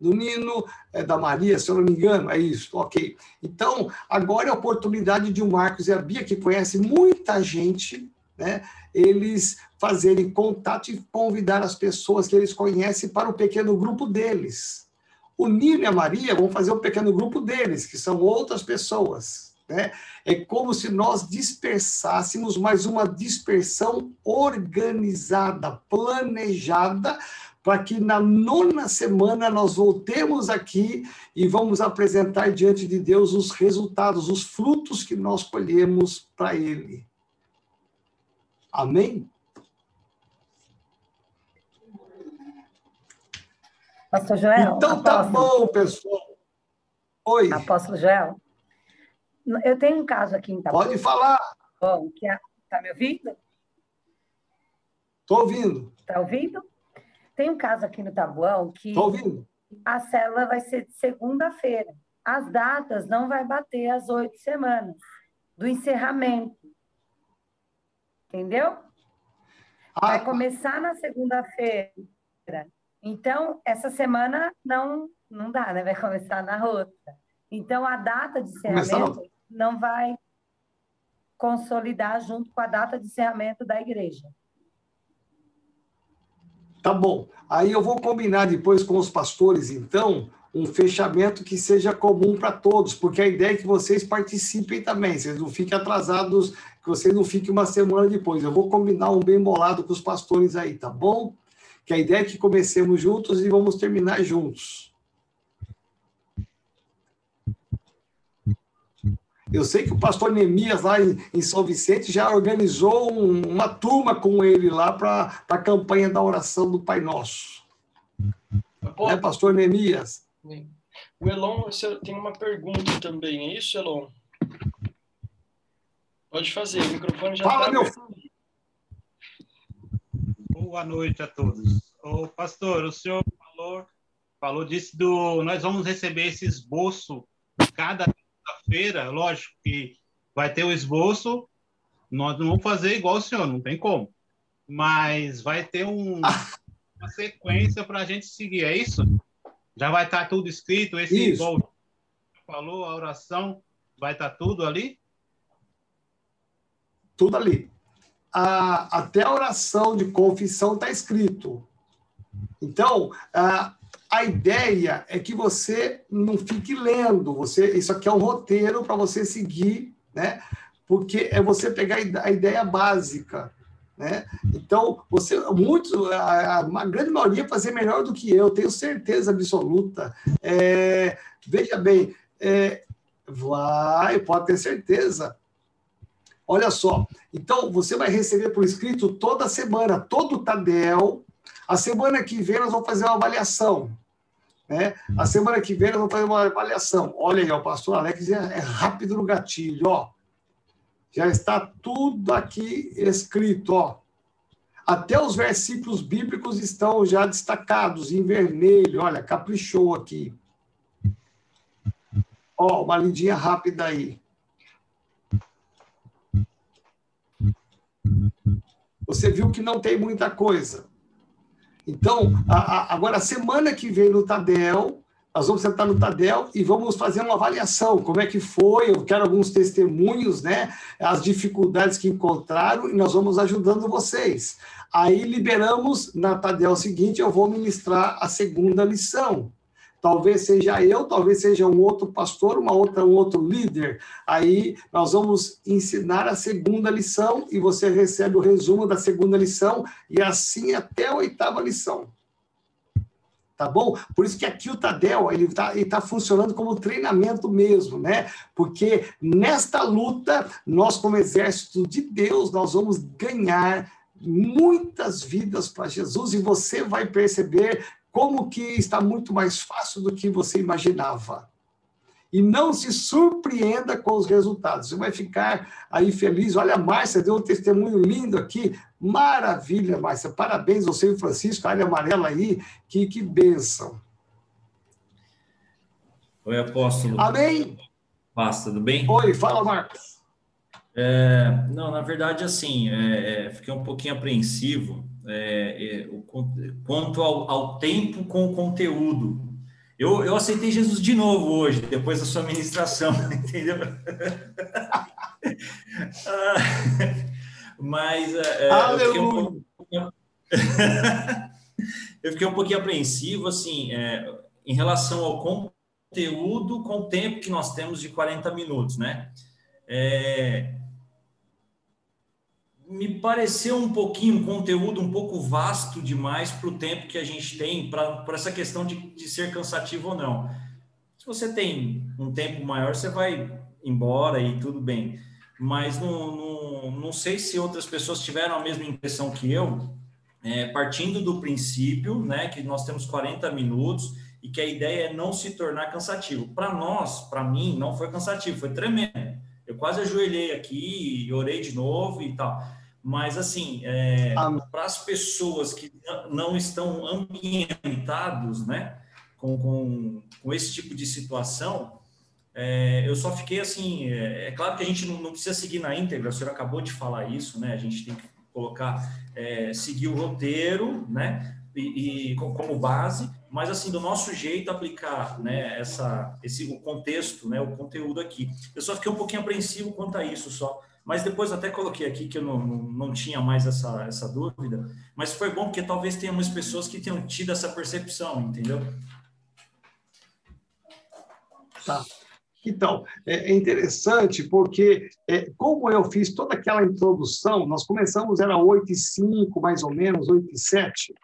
Do Nino, é da Maria, se eu não me engano, é isso, ok. Então, agora é a oportunidade de o Marcos e a Bia, que conhecem muita gente, né, eles fazerem contato e convidar as pessoas que eles conhecem para o pequeno grupo deles. O Nino e a Maria vão fazer o pequeno grupo deles, que são outras pessoas. Né? É como se nós dispersássemos mais uma dispersão organizada, planejada, para que na nona semana nós voltemos aqui e vamos apresentar diante de Deus os resultados, os frutos que nós colhemos para Ele. Amém? Pastor Joel. Então tá bom, pessoal. Oi. Apóstolo Joel. Eu tenho um caso aqui em Taboão. Pode falar. Bom, que é... Tá me ouvindo? Estou ouvindo. Está ouvindo? Tem um caso aqui no Tabuão que Tô ouvindo. a célula vai ser de segunda-feira. As datas não vai bater as oito semanas do encerramento. Entendeu? Ah, Vai começar na segunda-feira. Então, essa semana não, não dá, né? Vai começar na outra. Então, a data de encerramento não vai consolidar junto com a data de encerramento da igreja. Tá bom. Aí eu vou combinar depois com os pastores, então, um fechamento que seja comum para todos, porque a ideia é que vocês participem também, vocês não fiquem atrasados que você não fique uma semana depois. Eu vou combinar um bem bolado com os pastores aí, tá bom? Que a ideia é que comecemos juntos e vamos terminar juntos. Eu sei que o pastor Neemias, lá em, em São Vicente, já organizou um, uma turma com ele lá para a campanha da oração do Pai Nosso. Pô, né, pastor Neemias? O Elon tem uma pergunta também, é isso, Elon? Pode fazer, o microfone já Fala, tá meu filho. Boa noite a todos. O pastor, o senhor falou, falou disso do. Nós vamos receber esse esboço cada feira lógico que vai ter o esboço. Nós não vamos fazer igual o senhor, não tem como. Mas vai ter um, *laughs* uma sequência para a gente seguir, é isso? Já vai estar tá tudo escrito, esse isso. igual falou, a oração, vai estar tá tudo ali? tudo ali. A, até a oração de confissão está escrito. Então, a, a ideia é que você não fique lendo. Você, isso aqui é um roteiro para você seguir, né? Porque é você pegar a ideia básica. Né? Então, você, muitos, a, a, grande maioria fazer melhor do que eu, tenho certeza absoluta. É, veja bem, é, vai, pode ter certeza. Olha só. Então, você vai receber por escrito toda semana, todo Tadel. A semana que vem nós vamos fazer uma avaliação. Né? A semana que vem nós vamos fazer uma avaliação. Olha aí, o pastor Alex é, é rápido no gatilho, ó. Já está tudo aqui escrito, ó. Até os versículos bíblicos estão já destacados em vermelho. Olha, caprichou aqui. Ó, uma lidinha rápida aí. Você viu que não tem muita coisa. Então, a, a, agora, semana que vem no Tadel, nós vamos sentar no Tadel e vamos fazer uma avaliação. Como é que foi? Eu quero alguns testemunhos, né? As dificuldades que encontraram e nós vamos ajudando vocês. Aí liberamos na Tadel seguinte, eu vou ministrar a segunda lição. Talvez seja eu, talvez seja um outro pastor, uma outra, um outro líder. Aí nós vamos ensinar a segunda lição e você recebe o resumo da segunda lição e assim até a oitava lição. Tá bom? Por isso que aqui o Tadel ele está tá funcionando como treinamento mesmo, né? Porque nesta luta, nós, como exército de Deus, nós vamos ganhar muitas vidas para Jesus e você vai perceber como que está muito mais fácil do que você imaginava. E não se surpreenda com os resultados. Você vai ficar aí feliz. Olha, a Márcia deu um testemunho lindo aqui. Maravilha, Márcia. Parabéns, você e Francisco, a área amarela aí. Que, que bênção. Oi, apóstolo. Amém? Paz, tudo bem? Oi, fala, Marcos. É, não, na verdade, assim, é, é, fiquei um pouquinho apreensivo é, é, o, quanto ao, ao, tempo com o conteúdo. Eu, eu aceitei Jesus de novo hoje, depois da sua ministração, *laughs* entendeu? *laughs* Mas é, é eu, fiquei um pouco, *laughs* eu fiquei um pouquinho apreensivo, assim, é, em relação ao conteúdo com o tempo que nós temos de 40 minutos, né? É, me pareceu um pouquinho, um conteúdo um pouco vasto demais para o tempo que a gente tem, para essa questão de, de ser cansativo ou não. Se você tem um tempo maior, você vai embora e tudo bem. Mas não, não, não sei se outras pessoas tiveram a mesma impressão que eu, é, partindo do princípio né, que nós temos 40 minutos e que a ideia é não se tornar cansativo. Para nós, para mim, não foi cansativo, foi tremendo. Eu quase ajoelhei aqui orei de novo e tal. Mas, assim, é, para as pessoas que não estão ambientados né, com, com, com esse tipo de situação, é, eu só fiquei assim. É, é, claro que a gente não, não, precisa seguir na íntegra, o senhor acabou de falar isso, né? A gente tem que colocar, é, seguir o roteiro, né? E, e, como base, mas assim do nosso jeito aplicar, né? Essa, esse o contexto, né? O conteúdo aqui. Eu só fiquei um pouquinho apreensivo quanto a isso, só mas depois até coloquei aqui que eu não, não, não tinha mais essa, essa dúvida, mas foi bom porque talvez tenha umas pessoas que tenham tido essa percepção, entendeu? Tá. Então, é, é interessante porque, é, como eu fiz toda aquela introdução, nós começamos, era 8 e 5, mais ou menos, 8 e 7.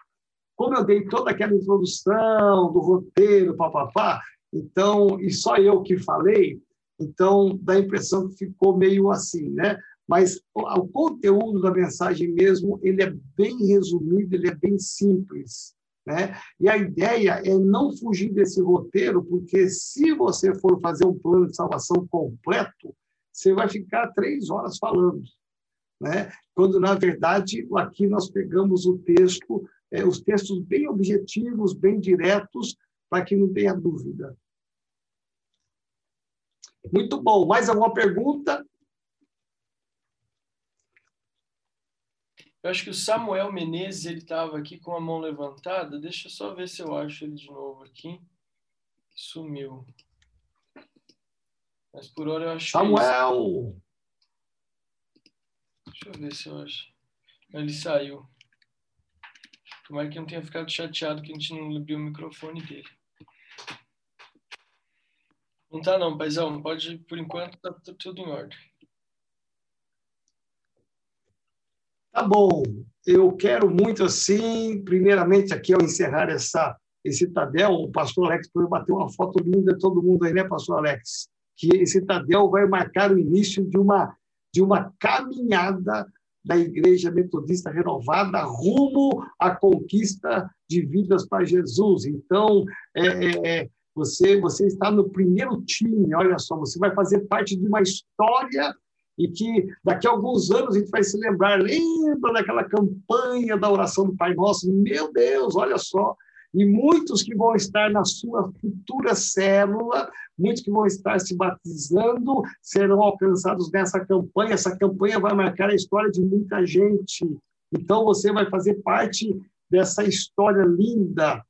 Como eu dei toda aquela introdução do roteiro, papapá, então, e só eu que falei, então, dá a impressão que ficou meio assim, né? Mas o conteúdo da mensagem mesmo, ele é bem resumido, ele é bem simples, né? E a ideia é não fugir desse roteiro, porque se você for fazer um plano de salvação completo, você vai ficar três horas falando, né? Quando, na verdade, aqui nós pegamos o texto, é, os textos bem objetivos, bem diretos, para que não tenha dúvida. Muito bom. Mais alguma pergunta? Eu acho que o Samuel Menezes ele estava aqui com a mão levantada. Deixa eu só ver se eu acho ele de novo aqui. Sumiu. Mas por hora eu acho Samuel! Que Deixa eu ver se eu acho. Ele saiu. Tomara que não tenha ficado chateado que a gente não abriu o microfone dele. Não tá não, paizão. Pode, por enquanto, tá tudo em ordem. Tá bom. Eu quero muito assim, primeiramente aqui ao encerrar essa esse Tadel, o pastor Alex foi bater uma foto linda todo mundo aí, né, pastor Alex? Que esse Tadel vai marcar o início de uma de uma caminhada da Igreja Metodista Renovada rumo à conquista de vidas para Jesus. Então, é, é, é, você, você está no primeiro time, olha só, você vai fazer parte de uma história e que daqui a alguns anos a gente vai se lembrar, lembra daquela campanha da oração do Pai Nosso? Meu Deus, olha só, e muitos que vão estar na sua futura célula, muitos que vão estar se batizando, serão alcançados nessa campanha. Essa campanha vai marcar a história de muita gente. Então, você vai fazer parte dessa história linda.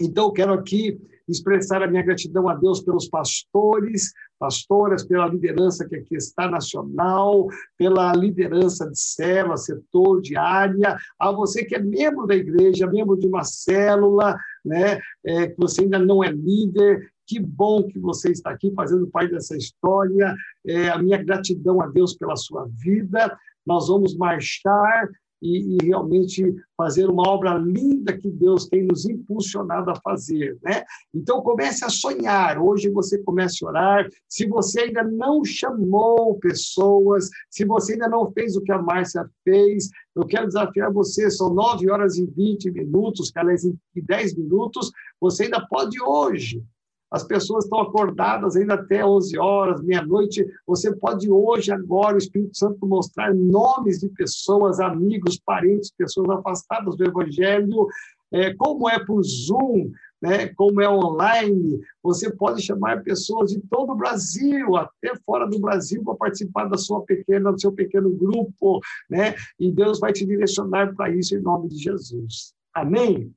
Então, eu quero aqui expressar a minha gratidão a Deus pelos pastores, pastoras, pela liderança que aqui está nacional, pela liderança de célula, setor, de área, a você que é membro da igreja, membro de uma célula, né, é, que você ainda não é líder, que bom que você está aqui fazendo parte dessa história. É, a minha gratidão a Deus pela sua vida. Nós vamos marchar e, e, realmente fazer uma obra linda que Deus tem nos impulsionado a fazer, né? Então comece a sonhar. Hoje você comece a orar. Se você ainda não chamou pessoas, se você ainda não fez o que a Márcia fez, eu quero desafiar você. São 9 horas e 20 minutos, aliás, em 10 minutos. Você ainda pode hoje as pessoas estão acordadas ainda até 11 horas, meia-noite. Você pode hoje, agora, o Espírito Santo mostrar nomes de pessoas, amigos, parentes, pessoas afastadas do Evangelho, é, como é por Zoom, né, como é online. Você pode chamar pessoas de todo o Brasil, até fora do Brasil, para participar da sua pequena, do seu pequeno grupo, né? E Deus vai te direcionar para isso em nome de Jesus. Amém?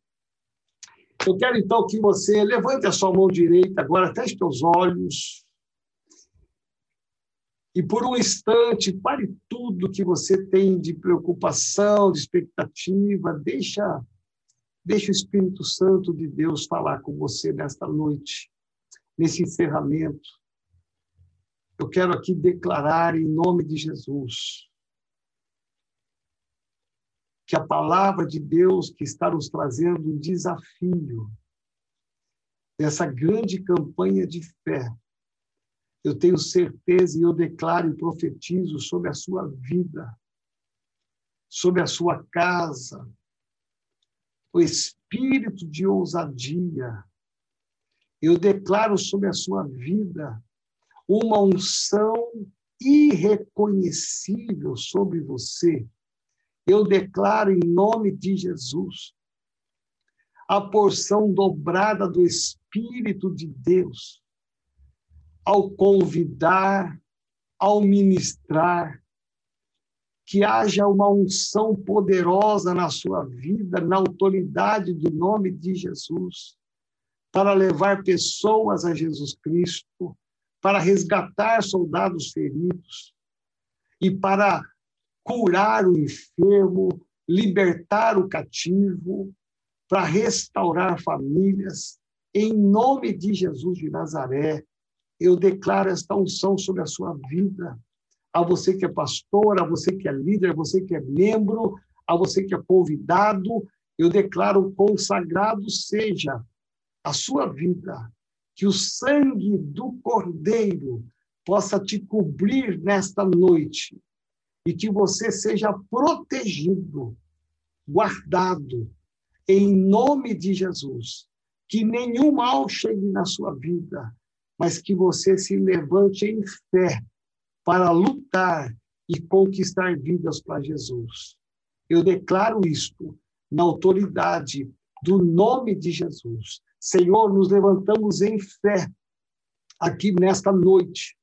Eu quero então que você levante a sua mão direita agora, feche os olhos. E por um instante, pare tudo que você tem de preocupação, de expectativa, deixa, deixa o Espírito Santo de Deus falar com você nesta noite, nesse encerramento. Eu quero aqui declarar em nome de Jesus que a palavra de Deus que está nos trazendo um desafio dessa grande campanha de fé. Eu tenho certeza e eu declaro e profetizo sobre a sua vida, sobre a sua casa, o espírito de ousadia. Eu declaro sobre a sua vida uma unção irreconhecível sobre você eu declaro em nome de Jesus a porção dobrada do Espírito de Deus ao convidar, ao ministrar, que haja uma unção poderosa na sua vida, na autoridade do nome de Jesus, para levar pessoas a Jesus Cristo, para resgatar soldados feridos e para curar o enfermo, libertar o cativo, para restaurar famílias. Em nome de Jesus de Nazaré, eu declaro esta unção sobre a sua vida. A você que é pastor, a você que é líder, a você que é membro, a você que é convidado, eu declaro consagrado seja a sua vida, que o sangue do Cordeiro possa te cobrir nesta noite e que você seja protegido, guardado, em nome de Jesus. Que nenhum mal chegue na sua vida, mas que você se levante em fé para lutar e conquistar vidas para Jesus. Eu declaro isto na autoridade do nome de Jesus. Senhor, nos levantamos em fé aqui nesta noite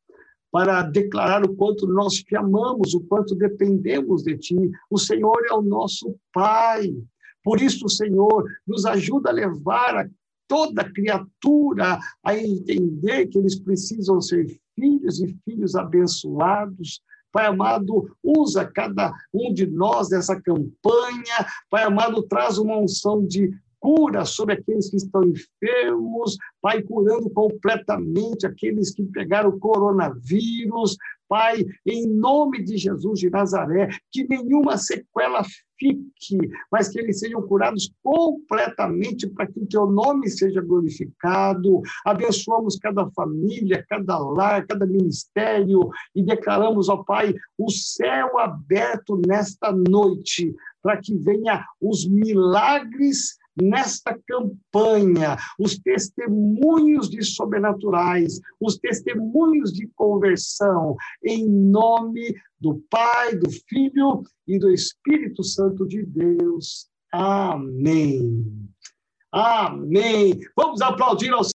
para declarar o quanto nós te amamos, o quanto dependemos de ti. O Senhor é o nosso Pai. Por isso, Senhor, nos ajuda a levar a toda criatura a entender que eles precisam ser filhos e filhos abençoados. Pai amado, usa cada um de nós nessa campanha. Pai amado, traz uma unção de cura sobre aqueles que estão enfermos, Pai, curando completamente aqueles que pegaram o coronavírus, Pai, em nome de Jesus de Nazaré, que nenhuma sequela fique, mas que eles sejam curados completamente para que o teu nome seja glorificado. Abençoamos cada família, cada lar, cada ministério e declaramos, ó Pai, o céu aberto nesta noite para que venha os milagres nesta campanha, os testemunhos de sobrenaturais, os testemunhos de conversão, em nome do Pai, do Filho e do Espírito Santo de Deus. Amém. Amém. Vamos aplaudir ao